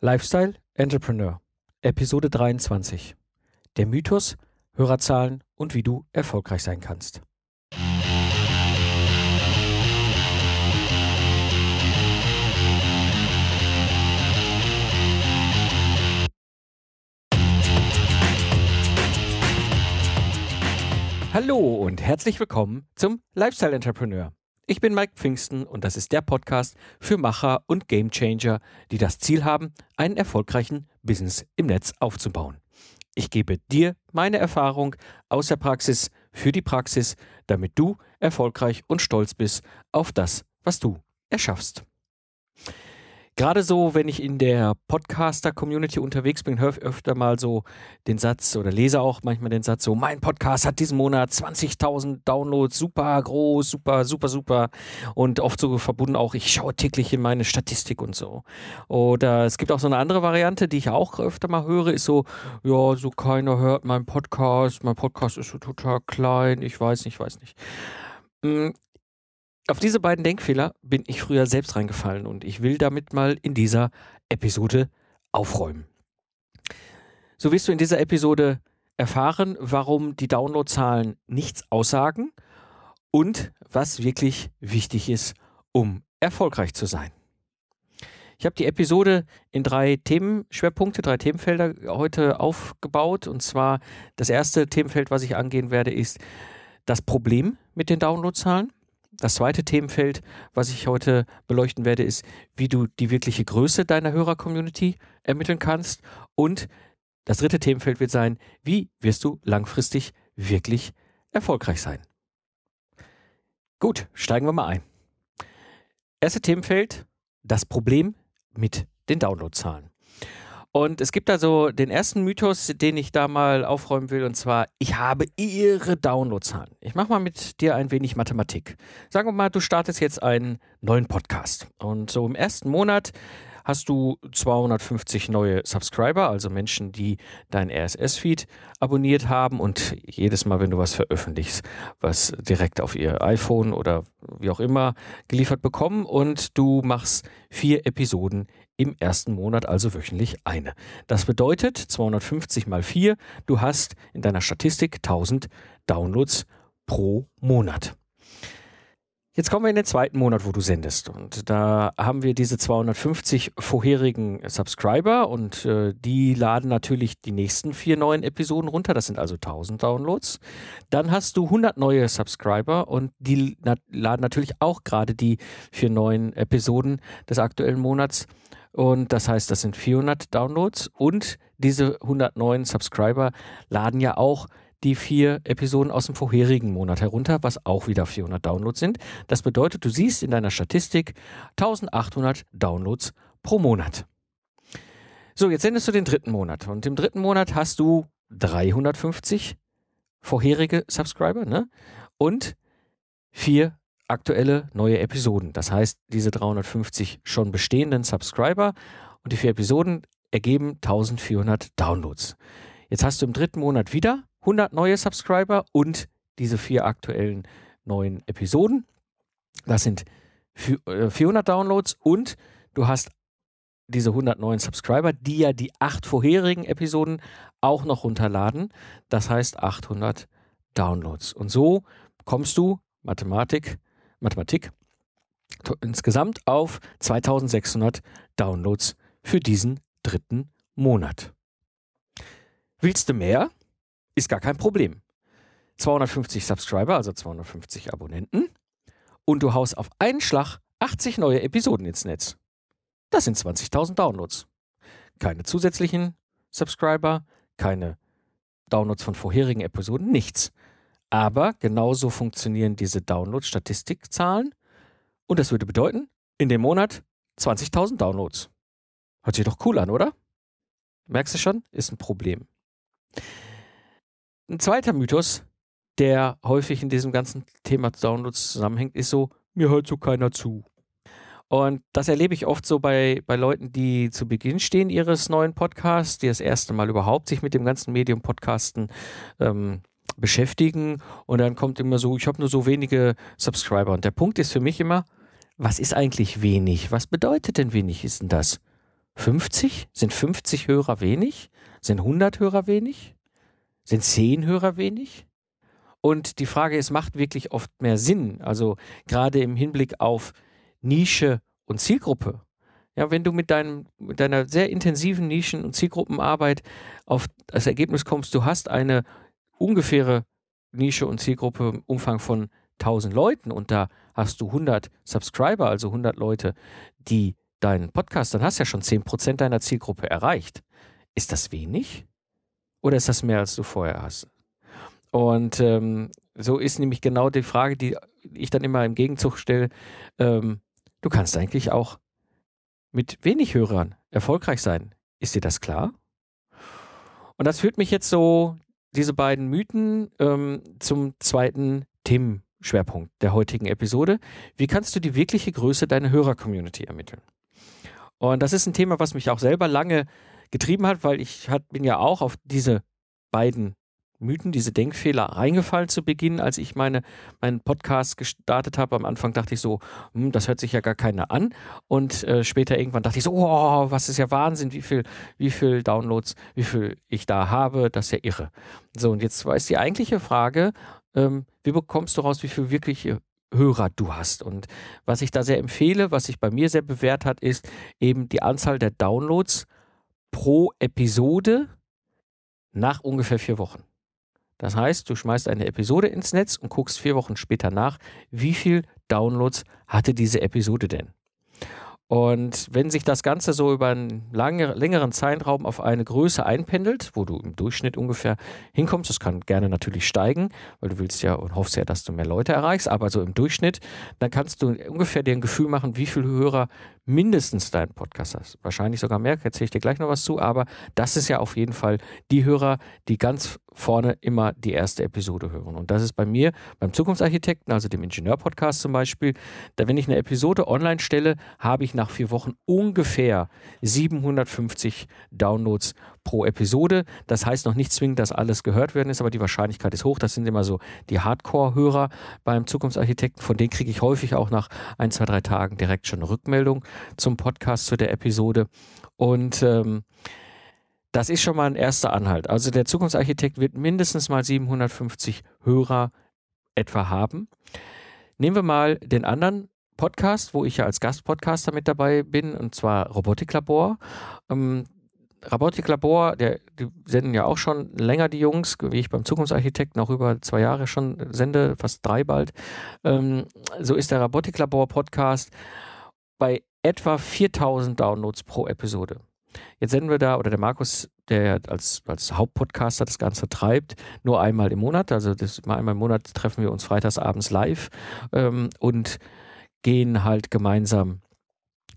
Lifestyle Entrepreneur, Episode 23. Der Mythos, Hörerzahlen und wie du erfolgreich sein kannst. Hallo und herzlich willkommen zum Lifestyle Entrepreneur. Ich bin Mike Pfingsten und das ist der Podcast für Macher und Gamechanger, die das Ziel haben, einen erfolgreichen Business im Netz aufzubauen. Ich gebe dir meine Erfahrung aus der Praxis für die Praxis, damit du erfolgreich und stolz bist auf das, was du erschaffst. Gerade so, wenn ich in der Podcaster-Community unterwegs bin, höre ich öfter mal so den Satz oder lese auch manchmal den Satz so, mein Podcast hat diesen Monat 20.000 Downloads, super groß, super, super, super und oft so verbunden auch, ich schaue täglich in meine Statistik und so. Oder es gibt auch so eine andere Variante, die ich auch öfter mal höre, ist so, ja, so keiner hört meinen Podcast, mein Podcast ist so total klein, ich weiß nicht, ich weiß nicht. Auf diese beiden Denkfehler bin ich früher selbst reingefallen und ich will damit mal in dieser Episode aufräumen. So wirst du in dieser Episode erfahren, warum die Downloadzahlen nichts aussagen und was wirklich wichtig ist, um erfolgreich zu sein. Ich habe die Episode in drei Themenschwerpunkte, drei Themenfelder heute aufgebaut. Und zwar das erste Themenfeld, was ich angehen werde, ist das Problem mit den Downloadzahlen. Das zweite Themenfeld, was ich heute beleuchten werde, ist, wie du die wirkliche Größe deiner Hörer-Community ermitteln kannst. Und das dritte Themenfeld wird sein, wie wirst du langfristig wirklich erfolgreich sein. Gut, steigen wir mal ein. Erste Themenfeld, das Problem mit den Downloadzahlen. Und es gibt da so den ersten Mythos, den ich da mal aufräumen will, und zwar, ich habe ihre Downloadzahlen. Ich mache mal mit dir ein wenig Mathematik. Sagen wir mal, du startest jetzt einen neuen Podcast. Und so im ersten Monat hast du 250 neue Subscriber, also Menschen, die dein RSS-Feed abonniert haben und jedes Mal, wenn du was veröffentlichst, was direkt auf ihr iPhone oder wie auch immer geliefert bekommen und du machst vier Episoden im ersten Monat, also wöchentlich eine. Das bedeutet 250 mal 4, du hast in deiner Statistik 1000 Downloads pro Monat. Jetzt kommen wir in den zweiten Monat, wo du sendest. Und da haben wir diese 250 vorherigen Subscriber und äh, die laden natürlich die nächsten vier neuen Episoden runter. Das sind also 1000 Downloads. Dann hast du 100 neue Subscriber und die na laden natürlich auch gerade die vier neuen Episoden des aktuellen Monats. Und das heißt, das sind 400 Downloads und diese 109 Subscriber laden ja auch die vier Episoden aus dem vorherigen Monat herunter, was auch wieder 400 Downloads sind. Das bedeutet, du siehst in deiner Statistik 1800 Downloads pro Monat. So, jetzt sendest du den dritten Monat und im dritten Monat hast du 350 vorherige Subscriber ne? und vier aktuelle neue Episoden. Das heißt, diese 350 schon bestehenden Subscriber und die vier Episoden ergeben 1400 Downloads. Jetzt hast du im dritten Monat wieder 100 neue Subscriber und diese vier aktuellen neuen Episoden. Das sind 400 äh, Downloads und du hast diese 100 neuen Subscriber, die ja die acht vorherigen Episoden auch noch runterladen. Das heißt 800 Downloads. Und so kommst du, Mathematik, Mathematik, insgesamt auf 2600 Downloads für diesen dritten Monat. Willst du mehr? Ist gar kein Problem. 250 Subscriber, also 250 Abonnenten. Und du haust auf einen Schlag 80 neue Episoden ins Netz. Das sind 20.000 Downloads. Keine zusätzlichen Subscriber, keine Downloads von vorherigen Episoden, nichts. Aber genauso funktionieren diese Download-Statistikzahlen. Und das würde bedeuten, in dem Monat 20.000 Downloads. Hört sich doch cool an, oder? Merkst du schon? Ist ein Problem. Ein zweiter Mythos, der häufig in diesem ganzen Thema Downloads zusammenhängt, ist so, mir hört so keiner zu. Und das erlebe ich oft so bei, bei Leuten, die zu Beginn stehen ihres neuen Podcasts, die das erste Mal überhaupt sich mit dem ganzen Medium Podcasten ähm, beschäftigen. Und dann kommt immer so, ich habe nur so wenige Subscriber. Und der Punkt ist für mich immer, was ist eigentlich wenig? Was bedeutet denn wenig ist denn das? 50? Sind 50 Hörer wenig? Sind 100 Hörer wenig? Sind 10 Hörer wenig? Und die Frage ist, macht wirklich oft mehr Sinn? Also gerade im Hinblick auf Nische und Zielgruppe. Ja, wenn du mit, deinem, mit deiner sehr intensiven Nischen- und Zielgruppenarbeit auf das Ergebnis kommst, du hast eine ungefähre Nische und Zielgruppe im Umfang von 1000 Leuten und da hast du 100 Subscriber, also 100 Leute, die deinen Podcast, dann hast du ja schon 10% deiner Zielgruppe erreicht. Ist das wenig? Oder ist das mehr, als du vorher hast? Und ähm, so ist nämlich genau die Frage, die ich dann immer im Gegenzug stelle. Ähm, du kannst eigentlich auch mit wenig Hörern erfolgreich sein. Ist dir das klar? Und das führt mich jetzt so, diese beiden Mythen, ähm, zum zweiten Themenschwerpunkt der heutigen Episode. Wie kannst du die wirkliche Größe deiner Hörer-Community ermitteln? Und das ist ein Thema, was mich auch selber lange getrieben hat, weil ich hat, bin ja auch auf diese beiden Mythen, diese Denkfehler reingefallen zu Beginn, als ich meine, meinen Podcast gestartet habe. Am Anfang dachte ich so, hm, das hört sich ja gar keiner an. Und äh, später irgendwann dachte ich so, oh, was ist ja Wahnsinn, wie viel, wie viel Downloads, wie viel ich da habe, das ist ja irre. So, und jetzt es die eigentliche Frage, ähm, wie bekommst du raus, wie viel wirkliche Hörer du hast. Und was ich da sehr empfehle, was sich bei mir sehr bewährt hat, ist eben die Anzahl der Downloads pro Episode nach ungefähr vier Wochen. Das heißt, du schmeißt eine Episode ins Netz und guckst vier Wochen später nach, wie viel Downloads hatte diese Episode denn. Und wenn sich das Ganze so über einen lange, längeren Zeitraum auf eine Größe einpendelt, wo du im Durchschnitt ungefähr hinkommst, das kann gerne natürlich steigen, weil du willst ja und hoffst ja, dass du mehr Leute erreichst, aber so im Durchschnitt, dann kannst du ungefähr dir ein Gefühl machen, wie viele Hörer mindestens dein Podcast hast. Wahrscheinlich sogar mehr, erzähle ich dir gleich noch was zu, aber das ist ja auf jeden Fall die Hörer, die ganz vorne immer die erste Episode hören. Und das ist bei mir beim Zukunftsarchitekten, also dem Ingenieur-Podcast zum Beispiel, da wenn ich eine Episode online stelle, habe ich nach vier Wochen ungefähr 750 Downloads pro Episode. Das heißt noch nicht zwingend, dass alles gehört werden ist, aber die Wahrscheinlichkeit ist hoch. Das sind immer so die Hardcore-Hörer beim Zukunftsarchitekten. Von denen kriege ich häufig auch nach ein, zwei, drei Tagen direkt schon eine Rückmeldung zum Podcast, zu der Episode. Und ähm, das ist schon mal ein erster Anhalt. Also der Zukunftsarchitekt wird mindestens mal 750 Hörer etwa haben. Nehmen wir mal den anderen Podcast, wo ich ja als Gastpodcaster mit dabei bin, und zwar Robotiklabor. Ähm, Robotiklabor, der, die senden ja auch schon länger die Jungs, wie ich beim Zukunftsarchitekten auch über zwei Jahre schon sende, fast drei bald. Ähm, so ist der Robotiklabor-Podcast bei etwa 4000 Downloads pro Episode. Jetzt senden wir da, oder der Markus, der als, als Hauptpodcaster das Ganze treibt, nur einmal im Monat. Also das, mal einmal im Monat treffen wir uns freitagsabends live ähm, und gehen halt gemeinsam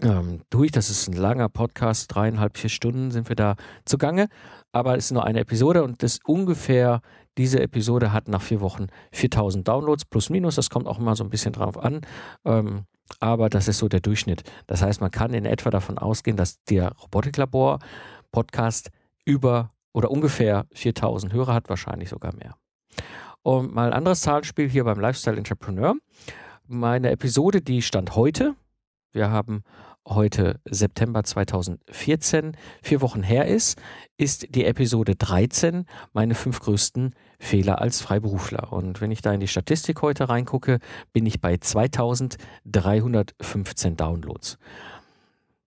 ähm, durch. Das ist ein langer Podcast, dreieinhalb, vier Stunden sind wir da zugange. Aber es ist nur eine Episode und das ungefähr, diese Episode hat nach vier Wochen 4000 Downloads plus minus. Das kommt auch immer so ein bisschen drauf an. Ähm, aber das ist so der Durchschnitt. Das heißt, man kann in etwa davon ausgehen, dass der Robotiklabor-Podcast über oder ungefähr 4000 Hörer hat, wahrscheinlich sogar mehr. Und mal ein anderes Zahlenspiel hier beim Lifestyle Entrepreneur. Meine Episode, die stand heute. Wir haben heute September 2014, vier Wochen her ist, ist die Episode 13 meine fünf größten Fehler als Freiberufler. Und wenn ich da in die Statistik heute reingucke, bin ich bei 2315 Downloads.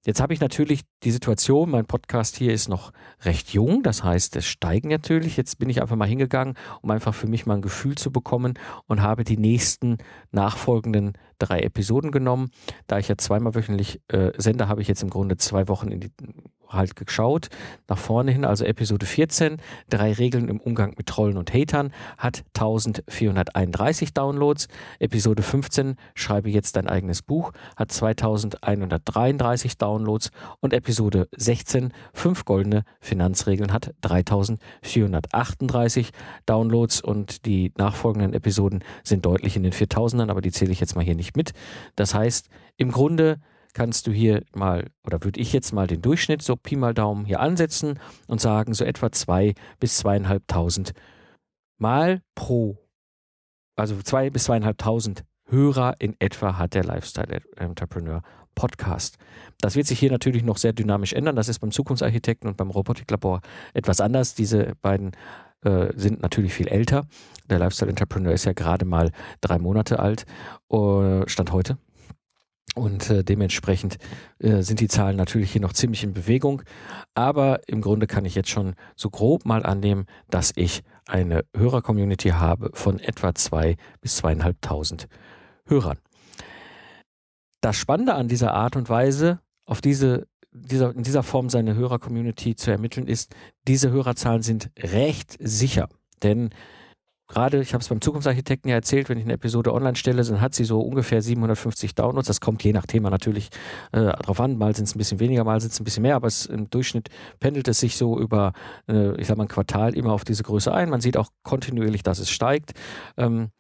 Jetzt habe ich natürlich die Situation, mein Podcast hier ist noch recht jung, das heißt, es steigen natürlich. Jetzt bin ich einfach mal hingegangen, um einfach für mich mal ein Gefühl zu bekommen und habe die nächsten nachfolgenden drei Episoden genommen. Da ich ja zweimal wöchentlich äh, sende, habe ich jetzt im Grunde zwei Wochen in die halt geschaut, nach vorne hin, also Episode 14, drei Regeln im Umgang mit Trollen und Hatern, hat 1431 Downloads. Episode 15, schreibe jetzt dein eigenes Buch, hat 2133 Downloads und Episode 16, fünf goldene Finanzregeln, hat 3438 Downloads und die nachfolgenden Episoden sind deutlich in den 4000ern, aber die zähle ich jetzt mal hier nicht mit. Das heißt, im Grunde kannst du hier mal, oder würde ich jetzt mal den Durchschnitt so Pi mal Daumen hier ansetzen und sagen, so etwa zwei bis zweieinhalbtausend Mal pro, also zwei bis zweieinhalbtausend Hörer in etwa hat der Lifestyle Entrepreneur Podcast. Das wird sich hier natürlich noch sehr dynamisch ändern. Das ist beim Zukunftsarchitekten und beim Robotiklabor etwas anders. Diese beiden äh, sind natürlich viel älter. Der Lifestyle Entrepreneur ist ja gerade mal drei Monate alt, uh, Stand heute. Und äh, dementsprechend äh, sind die Zahlen natürlich hier noch ziemlich in Bewegung. Aber im Grunde kann ich jetzt schon so grob mal annehmen, dass ich eine Hörer-Community habe von etwa zwei bis zweieinhalbtausend Hörern. Das Spannende an dieser Art und Weise, auf diese, dieser, in dieser Form seine Hörer-Community zu ermitteln, ist, diese Hörerzahlen sind recht sicher. Denn gerade, ich habe es beim Zukunftsarchitekten ja erzählt, wenn ich eine Episode online stelle, dann hat sie so ungefähr 750 Downloads. Das kommt je nach Thema natürlich äh, drauf an. Mal sind es ein bisschen weniger, mal sind es ein bisschen mehr, aber es, im Durchschnitt pendelt es sich so über, äh, ich sag mal, ein Quartal immer auf diese Größe ein. Man sieht auch kontinuierlich, dass es steigt. Ähm,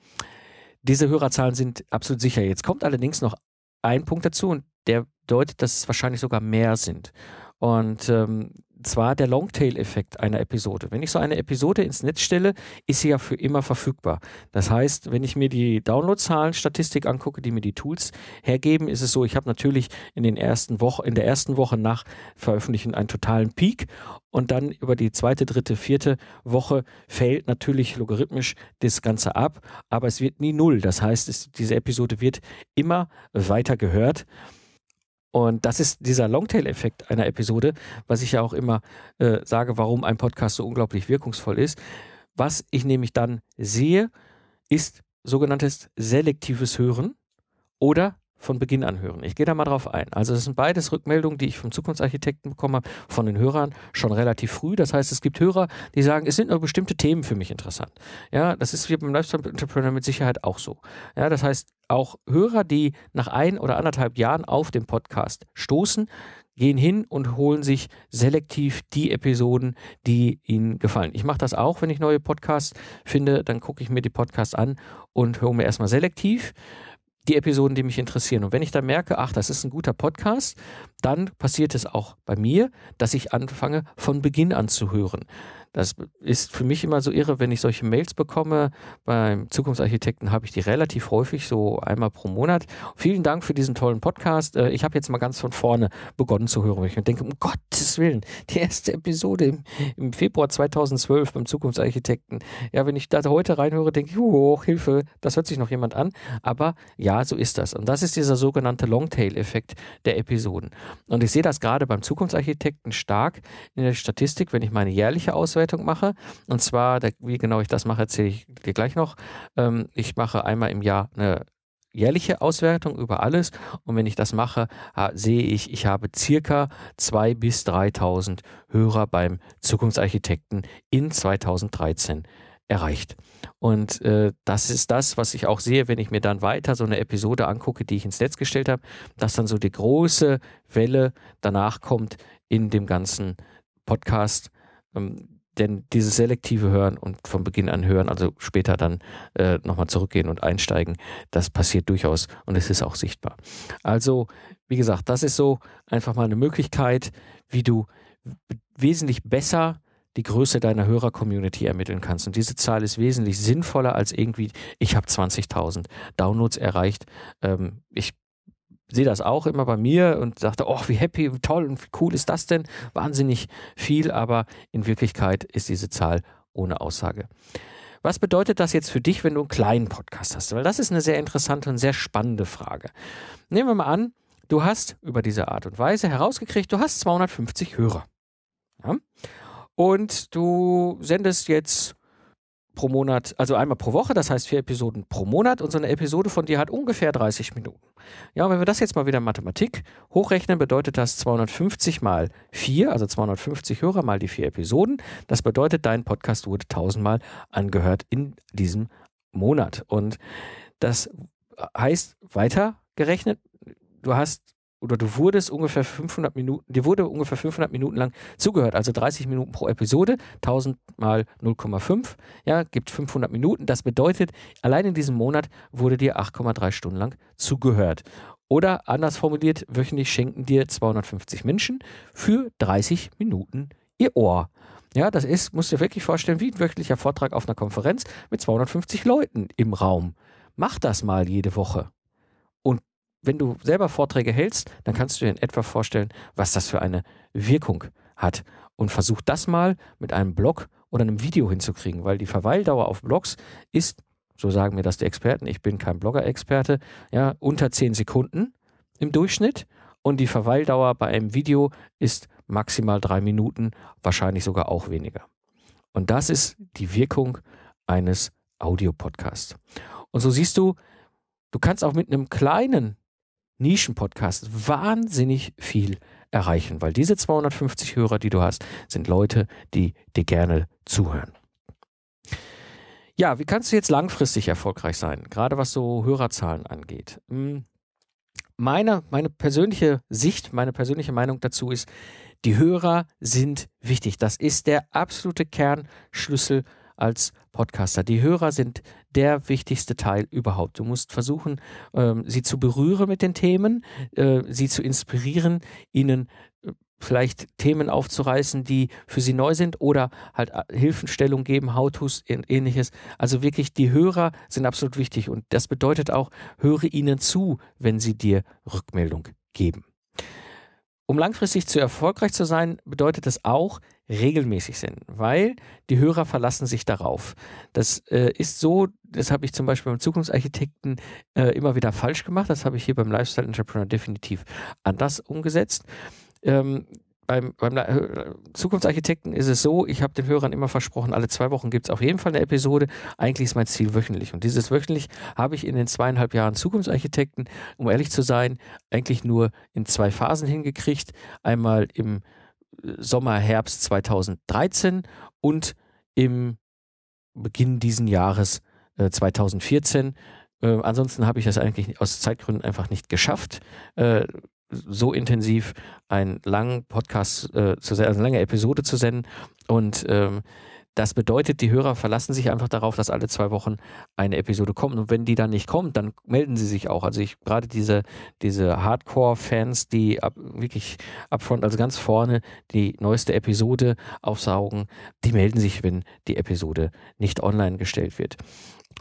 diese Hörerzahlen sind absolut sicher. Jetzt kommt allerdings noch ein Punkt dazu und der deutet, dass es wahrscheinlich sogar mehr sind. Und ähm, zwar der Longtail-Effekt einer Episode. Wenn ich so eine Episode ins Netz stelle, ist sie ja für immer verfügbar. Das heißt, wenn ich mir die Downloadzahlen, Statistik angucke, die mir die Tools hergeben, ist es so, ich habe natürlich in den ersten Woche, in der ersten Woche nach Veröffentlichen einen totalen Peak und dann über die zweite, dritte, vierte Woche fällt natürlich logarithmisch das Ganze ab, aber es wird nie null. Das heißt, es, diese Episode wird immer weiter gehört. Und das ist dieser Longtail-Effekt einer Episode, was ich ja auch immer äh, sage, warum ein Podcast so unglaublich wirkungsvoll ist. Was ich nämlich dann sehe, ist sogenanntes selektives Hören oder von Beginn an hören. Ich gehe da mal drauf ein. Also das sind beides Rückmeldungen, die ich vom Zukunftsarchitekten bekomme, von den Hörern schon relativ früh. Das heißt, es gibt Hörer, die sagen, es sind nur bestimmte Themen für mich interessant. Ja, das ist wie beim Lifestyle Entrepreneur mit Sicherheit auch so. Ja, das heißt, auch Hörer, die nach ein oder anderthalb Jahren auf den Podcast stoßen, gehen hin und holen sich selektiv die Episoden, die ihnen gefallen. Ich mache das auch, wenn ich neue Podcasts finde, dann gucke ich mir die Podcasts an und höre mir erstmal selektiv die Episoden, die mich interessieren. Und wenn ich dann merke, ach, das ist ein guter Podcast, dann passiert es auch bei mir, dass ich anfange, von Beginn an zu hören. Das ist für mich immer so irre, wenn ich solche Mails bekomme. Beim Zukunftsarchitekten habe ich die relativ häufig, so einmal pro Monat. Vielen Dank für diesen tollen Podcast. Äh, ich habe jetzt mal ganz von vorne begonnen zu hören, ich denke, um Gottes Willen, die erste Episode im, im Februar 2012 beim Zukunftsarchitekten. Ja, wenn ich da heute reinhöre, denke ich, oh, Hilfe, das hört sich noch jemand an. Aber ja, so ist das. Und das ist dieser sogenannte Longtail-Effekt der Episoden. Und ich sehe das gerade beim Zukunftsarchitekten stark in der Statistik, wenn ich meine jährliche Auswertung Auswertung mache. Und zwar, wie genau ich das mache, erzähle ich dir gleich noch. Ähm, ich mache einmal im Jahr eine jährliche Auswertung über alles. Und wenn ich das mache, sehe ich, ich habe circa 2.000 bis 3.000 Hörer beim Zukunftsarchitekten in 2013 erreicht. Und äh, das ist das, was ich auch sehe, wenn ich mir dann weiter so eine Episode angucke, die ich ins Netz gestellt habe, dass dann so die große Welle danach kommt in dem ganzen Podcast. Ähm, denn dieses selektive Hören und von Beginn an hören, also später dann äh, nochmal zurückgehen und einsteigen, das passiert durchaus und es ist auch sichtbar. Also, wie gesagt, das ist so einfach mal eine Möglichkeit, wie du wesentlich besser die Größe deiner Hörer-Community ermitteln kannst. Und diese Zahl ist wesentlich sinnvoller als irgendwie, ich habe 20.000 Downloads erreicht. Ähm, ich sehe das auch immer bei mir und sagte, oh, wie happy, wie toll und wie cool ist das denn? Wahnsinnig viel, aber in Wirklichkeit ist diese Zahl ohne Aussage. Was bedeutet das jetzt für dich, wenn du einen kleinen Podcast hast? Weil das ist eine sehr interessante und sehr spannende Frage. Nehmen wir mal an, du hast über diese Art und Weise herausgekriegt, du hast 250 Hörer. Ja? Und du sendest jetzt pro Monat, also einmal pro Woche, das heißt vier Episoden pro Monat und so eine Episode von dir hat ungefähr 30 Minuten. Ja, und wenn wir das jetzt mal wieder in Mathematik hochrechnen, bedeutet das 250 mal 4, also 250 Hörer mal die vier Episoden. Das bedeutet, dein Podcast wurde 1000 Mal angehört in diesem Monat. Und das heißt weiter gerechnet, du hast oder du wurdest ungefähr 500 Minuten, dir wurde ungefähr 500 Minuten lang zugehört, also 30 Minuten pro Episode, 1000 mal 0,5, ja, gibt 500 Minuten. Das bedeutet, allein in diesem Monat wurde dir 8,3 Stunden lang zugehört. Oder anders formuliert, wöchentlich schenken dir 250 Menschen für 30 Minuten ihr Ohr. Ja, das ist, musst du dir wirklich vorstellen, wie ein wöchentlicher Vortrag auf einer Konferenz mit 250 Leuten im Raum. Mach das mal jede Woche wenn du selber Vorträge hältst, dann kannst du dir in etwa vorstellen, was das für eine Wirkung hat. Und versuch das mal mit einem Blog oder einem Video hinzukriegen, weil die Verweildauer auf Blogs ist, so sagen mir das die Experten, ich bin kein Blogger-Experte, ja, unter 10 Sekunden im Durchschnitt. Und die Verweildauer bei einem Video ist maximal drei Minuten, wahrscheinlich sogar auch weniger. Und das ist die Wirkung eines Audiopodcasts. Und so siehst du, du kannst auch mit einem kleinen Nischenpodcast wahnsinnig viel erreichen, weil diese 250 Hörer, die du hast, sind Leute, die dir gerne zuhören. Ja, wie kannst du jetzt langfristig erfolgreich sein, gerade was so Hörerzahlen angeht? Hm, meine, meine persönliche Sicht, meine persönliche Meinung dazu ist, die Hörer sind wichtig. Das ist der absolute Kernschlüssel als Podcaster. Die Hörer sind der wichtigste Teil überhaupt. Du musst versuchen, ähm, sie zu berühren mit den Themen, äh, sie zu inspirieren, ihnen äh, vielleicht Themen aufzureißen, die für sie neu sind oder halt äh, Hilfenstellung geben, How-Tos, ähnliches. Also wirklich, die Hörer sind absolut wichtig und das bedeutet auch, höre ihnen zu, wenn sie dir Rückmeldung geben. Um langfristig zu erfolgreich zu sein, bedeutet es auch regelmäßig senden, weil die Hörer verlassen sich darauf. Das äh, ist so, das habe ich zum Beispiel beim Zukunftsarchitekten äh, immer wieder falsch gemacht. Das habe ich hier beim Lifestyle Entrepreneur definitiv anders umgesetzt. Ähm, beim, beim äh, Zukunftsarchitekten ist es so, ich habe den Hörern immer versprochen, alle zwei Wochen gibt es auf jeden Fall eine Episode. Eigentlich ist mein Ziel wöchentlich. Und dieses wöchentlich habe ich in den zweieinhalb Jahren Zukunftsarchitekten, um ehrlich zu sein, eigentlich nur in zwei Phasen hingekriegt. Einmal im äh, Sommer, Herbst 2013 und im Beginn diesen Jahres äh, 2014. Äh, ansonsten habe ich das eigentlich aus Zeitgründen einfach nicht geschafft. Äh, so intensiv einen langen Podcast äh, zu also eine lange Episode zu senden. Und ähm, das bedeutet, die Hörer verlassen sich einfach darauf, dass alle zwei Wochen eine Episode kommt. Und wenn die dann nicht kommt, dann melden sie sich auch. Also ich gerade diese, diese Hardcore-Fans, die ab, wirklich upfront, also ganz vorne die neueste Episode aufsaugen, die melden sich, wenn die Episode nicht online gestellt wird.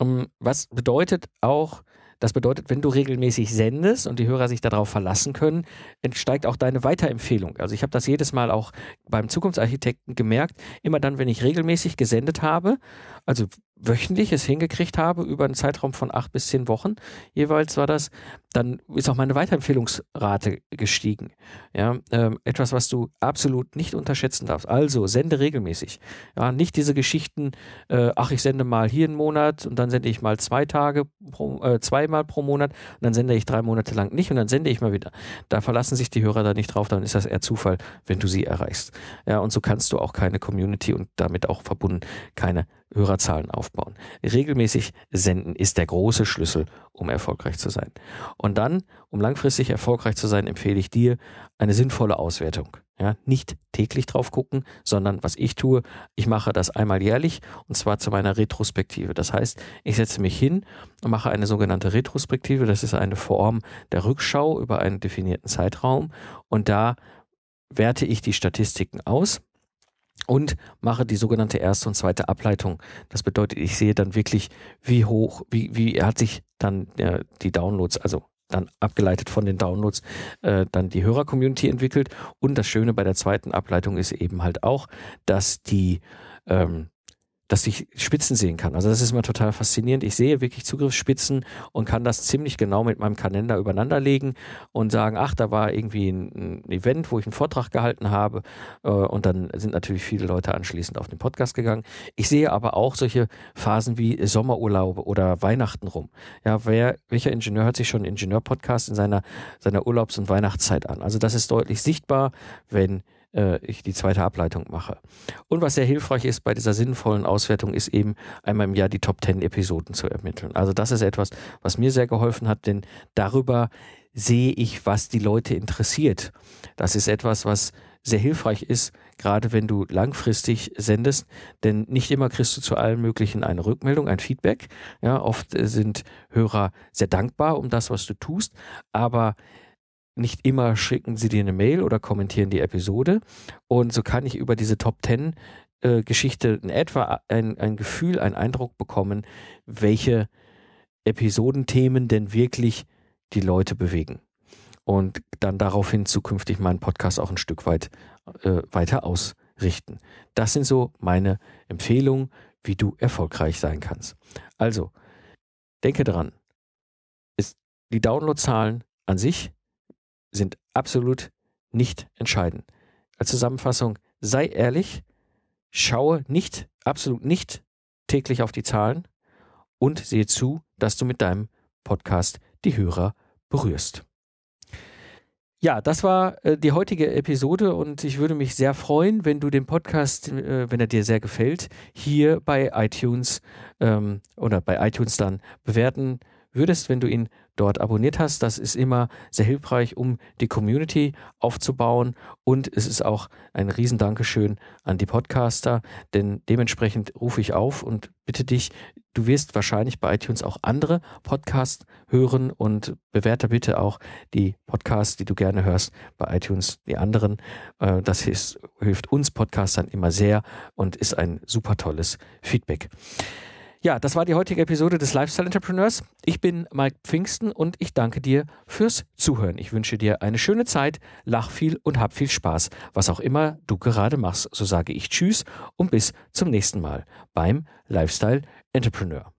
Ähm, was bedeutet auch, das bedeutet, wenn du regelmäßig sendest und die Hörer sich darauf verlassen können, entsteigt auch deine Weiterempfehlung. Also ich habe das jedes Mal auch beim Zukunftsarchitekten gemerkt, immer dann, wenn ich regelmäßig gesendet habe, also wöchentlich es hingekriegt habe, über einen Zeitraum von acht bis zehn Wochen jeweils war das, dann ist auch meine Weiterempfehlungsrate gestiegen. Ja, ähm, etwas, was du absolut nicht unterschätzen darfst. Also sende regelmäßig. Ja, nicht diese Geschichten, äh, ach, ich sende mal hier einen Monat und dann sende ich mal zwei Tage, pro, äh, zweimal pro Monat und dann sende ich drei Monate lang nicht und dann sende ich mal wieder. Da verlassen sich die Hörer da nicht drauf, dann ist das eher Zufall, wenn du sie erreichst. Ja, und so kannst du auch keine Community und damit auch verbunden keine Hörerzahlen aufbauen. Regelmäßig senden ist der große Schlüssel, um erfolgreich zu sein. Und dann, um langfristig erfolgreich zu sein, empfehle ich dir eine sinnvolle Auswertung. Ja, nicht täglich drauf gucken, sondern was ich tue, ich mache das einmal jährlich und zwar zu meiner Retrospektive. Das heißt, ich setze mich hin und mache eine sogenannte Retrospektive. Das ist eine Form der Rückschau über einen definierten Zeitraum und da werte ich die Statistiken aus und mache die sogenannte erste und zweite Ableitung. Das bedeutet, ich sehe dann wirklich, wie hoch, wie, wie hat sich dann äh, die Downloads, also dann abgeleitet von den Downloads, äh, dann die Hörer-Community entwickelt. Und das Schöne bei der zweiten Ableitung ist eben halt auch, dass die ähm, dass ich Spitzen sehen kann. Also das ist immer total faszinierend. Ich sehe wirklich Zugriffsspitzen und kann das ziemlich genau mit meinem Kalender übereinander legen und sagen, ach, da war irgendwie ein, Event, wo ich einen Vortrag gehalten habe äh, und dann sind natürlich viele Leute anschließend auf den Podcast gegangen. Ich sehe aber auch solche Phasen wie Sommerurlaube oder Weihnachten rum. Ja, wer, welcher Ingenieur hört sich schon Ingenieur-Podcast in seiner, seiner Urlaubs- und Weihnachtszeit an? Also das ist deutlich sichtbar, wenn äh, ich die zweite Ableitung mache. Und was sehr hilfreich ist bei dieser sinnvollen Auswertung, ist eben einmal im Jahr die Top 10 Episoden zu ermitteln. Also das ist etwas, was mir sehr geholfen hat, denn darüber sehe ich, was die Leute interessiert. Das ist etwas, was sehr hilfreich ist, gerade wenn du langfristig sendest, denn nicht immer kriegst du zu allen möglichen eine Rückmeldung, ein Feedback. Ja, oft sind Hörer sehr dankbar um das, was du tust, aber nicht immer schicken sie dir eine Mail oder kommentieren die Episode. Und so kann ich über diese Top 10 äh, Geschichte in etwa ein, ein Gefühl, einen Eindruck bekommen, welche Episodenthemen denn wirklich die Leute bewegen und dann daraufhin zukünftig meinen Podcast auch ein Stück weit äh, weiter ausrichten. Das sind so meine Empfehlungen, wie du erfolgreich sein kannst. Also, denke dran, ist, die Downloadzahlen an sich sind absolut nicht entscheidend. Als Zusammenfassung, sei ehrlich, schaue nicht, absolut nicht täglich auf die Zahlen und sehe zu, dass du mit deinem Podcast die Hörer berührst. Ja, das war äh, die heutige Episode und ich würde mich sehr freuen, wenn du den Podcast, äh, wenn er dir sehr gefällt, hier bei iTunes ähm, oder bei iTunes dann bewerten würdest, wenn du ihn dort abonniert hast. Das ist immer sehr hilfreich, um die Community aufzubauen. Und es ist auch ein Riesendankeschön an die Podcaster, denn dementsprechend rufe ich auf und bitte dich, du wirst wahrscheinlich bei iTunes auch andere Podcasts hören und bewerte bitte auch die Podcasts, die du gerne hörst, bei iTunes, die anderen. Äh, das hilft uns Podcastern immer sehr und ist ein super tolles Feedback. Ja, das war die heutige Episode des Lifestyle Entrepreneurs. Ich bin Mike Pfingsten und ich danke dir fürs Zuhören. Ich wünsche dir eine schöne Zeit, lach viel und hab viel Spaß. Was auch immer du gerade machst, so sage ich Tschüss und bis zum nächsten Mal beim Lifestyle Entrepreneur.